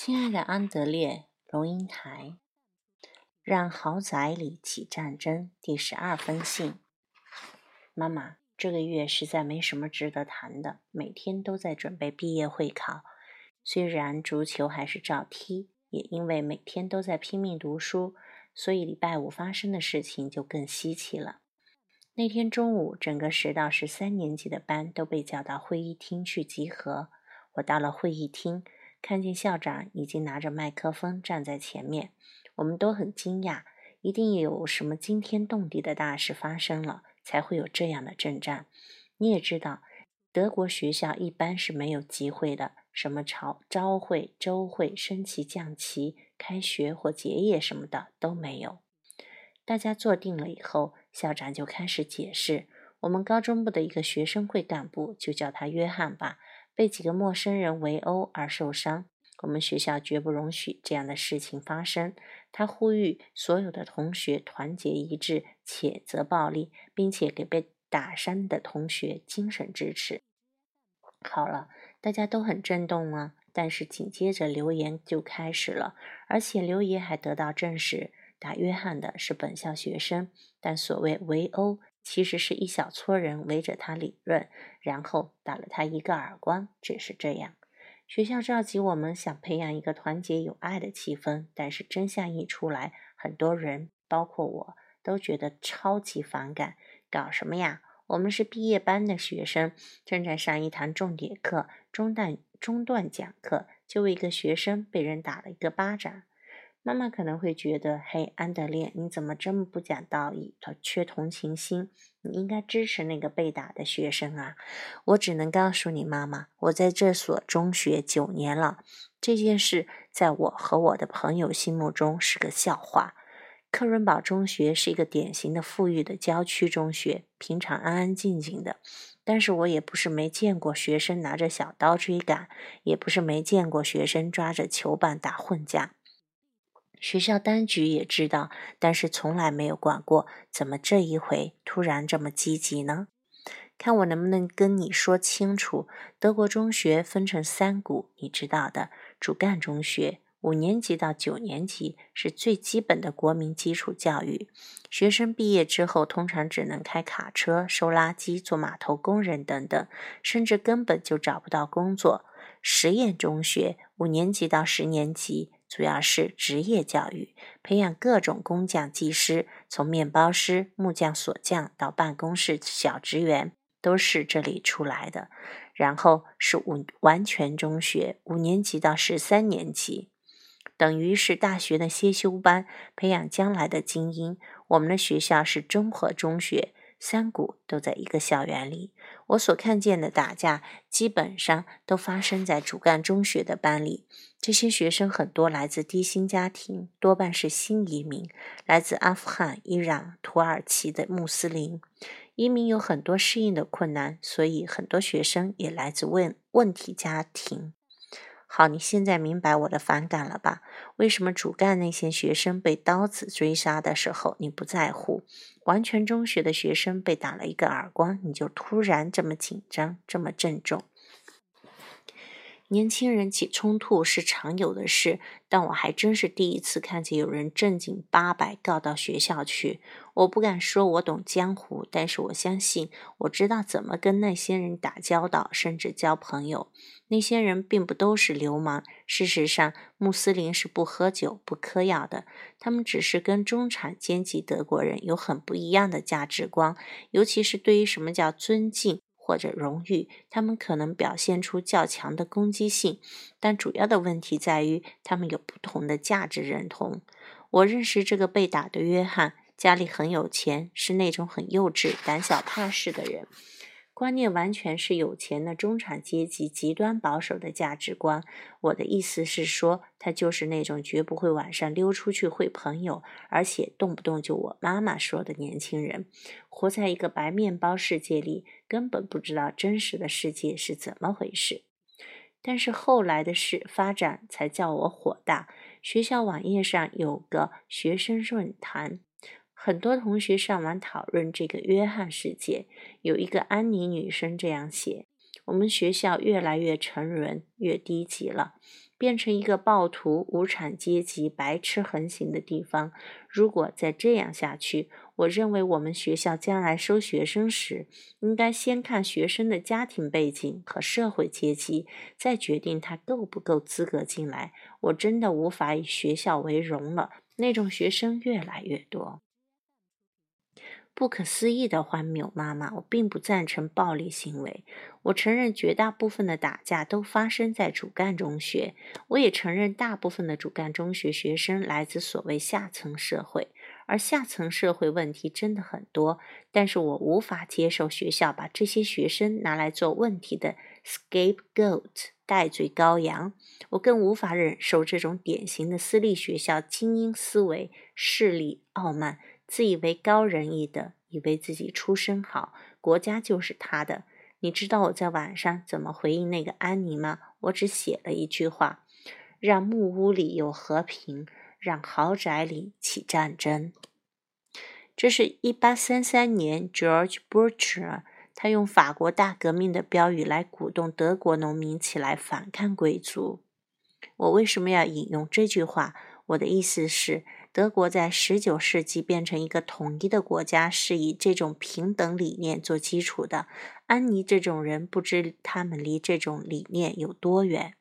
亲爱的安德烈，龙应台，让豪宅里起战争。第十二封信，妈妈，这个月实在没什么值得谈的，每天都在准备毕业会考。虽然足球还是照踢，也因为每天都在拼命读书，所以礼拜五发生的事情就更稀奇了。那天中午，整个十到十三年级的班都被叫到会议厅去集合。我到了会议厅。看见校长已经拿着麦克风站在前面，我们都很惊讶，一定有什么惊天动地的大事发生了，才会有这样的阵仗。你也知道，德国学校一般是没有集会的，什么朝朝会、周会、升旗、降旗、开学或结业什么的都没有。大家坐定了以后，校长就开始解释：我们高中部的一个学生会干部，就叫他约翰吧。被几个陌生人围殴而受伤，我们学校绝不容许这样的事情发生。他呼吁所有的同学团结一致，谴责暴力，并且给被打伤的同学精神支持。好了，大家都很震动啊！但是紧接着留言就开始了，而且留言还得到证实：打约翰的是本校学生，但所谓围殴。其实是一小撮人围着他理论，然后打了他一个耳光，只是这样。学校召集我们，想培养一个团结友爱的气氛，但是真相一出来，很多人，包括我都觉得超级反感。搞什么呀？我们是毕业班的学生，正在上一堂重点课，中断中断讲课，就为一个学生被人打了一个巴掌。妈妈可能会觉得，嘿，安德烈，你怎么这么不讲道义？他，缺同情心？你应该支持那个被打的学生啊！我只能告诉你，妈妈，我在这所中学九年了，这件事在我和我的朋友心目中是个笑话。克伦堡中学是一个典型的富裕的郊区中学，平常安安静静的。但是我也不是没见过学生拿着小刀追赶，也不是没见过学生抓着球棒打混架。学校当局也知道，但是从来没有管过。怎么这一回突然这么积极呢？看我能不能跟你说清楚。德国中学分成三股，你知道的。主干中学五年级到九年级是最基本的国民基础教育，学生毕业之后通常只能开卡车、收垃圾、做码头工人等等，甚至根本就找不到工作。实验中学五年级到十年级。主要是职业教育，培养各种工匠技师，从面包师、木匠、锁匠到办公室小职员，都是这里出来的。然后是五完全中学，五年级到十三年级，等于是大学的先修班，培养将来的精英。我们的学校是综合中学。三股都在一个校园里，我所看见的打架基本上都发生在主干中学的班里。这些学生很多来自低薪家庭，多半是新移民，来自阿富汗、伊朗、土耳其的穆斯林。移民有很多适应的困难，所以很多学生也来自问问题家庭。好，你现在明白我的反感了吧？为什么主干那些学生被刀子追杀的时候你不在乎？完全中学的学生被打了一个耳光，你就突然这么紧张，这么郑重？年轻人起冲突是常有的事，但我还真是第一次看见有人正经八百告到学校去。我不敢说我懂江湖，但是我相信我知道怎么跟那些人打交道，甚至交朋友。那些人并不都是流氓。事实上，穆斯林是不喝酒、不嗑药的。他们只是跟中产阶级德国人有很不一样的价值观，尤其是对于什么叫尊敬。或者荣誉，他们可能表现出较强的攻击性，但主要的问题在于他们有不同的价值认同。我认识这个被打的约翰，家里很有钱，是那种很幼稚、胆小怕事的人。观念完全是有钱的中产阶级极端保守的价值观。我的意思是说，他就是那种绝不会晚上溜出去会朋友，而且动不动就我妈妈说的年轻人，活在一个白面包世界里，根本不知道真实的世界是怎么回事。但是后来的事发展才叫我火大。学校网页上有个学生论坛。很多同学上网讨论这个约翰事件，有一个安妮女生这样写：“我们学校越来越成人，越低级了，变成一个暴徒、无产阶级、白痴横行的地方。如果再这样下去，我认为我们学校将来收学生时，应该先看学生的家庭背景和社会阶级，再决定他够不够资格进来。我真的无法以学校为荣了，那种学生越来越多。不可思议的荒谬，妈妈，我并不赞成暴力行为。我承认绝大部分的打架都发生在主干中学，我也承认大部分的主干中学学生来自所谓下层社会，而下层社会问题真的很多。但是我无法接受学校把这些学生拿来做问题的 scapegoat 代罪羔羊。我更无法忍受这种典型的私立学校精英思维、势力、傲慢。自以为高人一等，以为自己出身好，国家就是他的。你知道我在晚上怎么回应那个安妮吗？我只写了一句话：让木屋里有和平，让豪宅里起战争。这是一八三三年，George Burcher，他用法国大革命的标语来鼓动德国农民起来反抗贵族。我为什么要引用这句话？我的意思是。德国在十九世纪变成一个统一的国家，是以这种平等理念做基础的。安妮这种人，不知他们离这种理念有多远。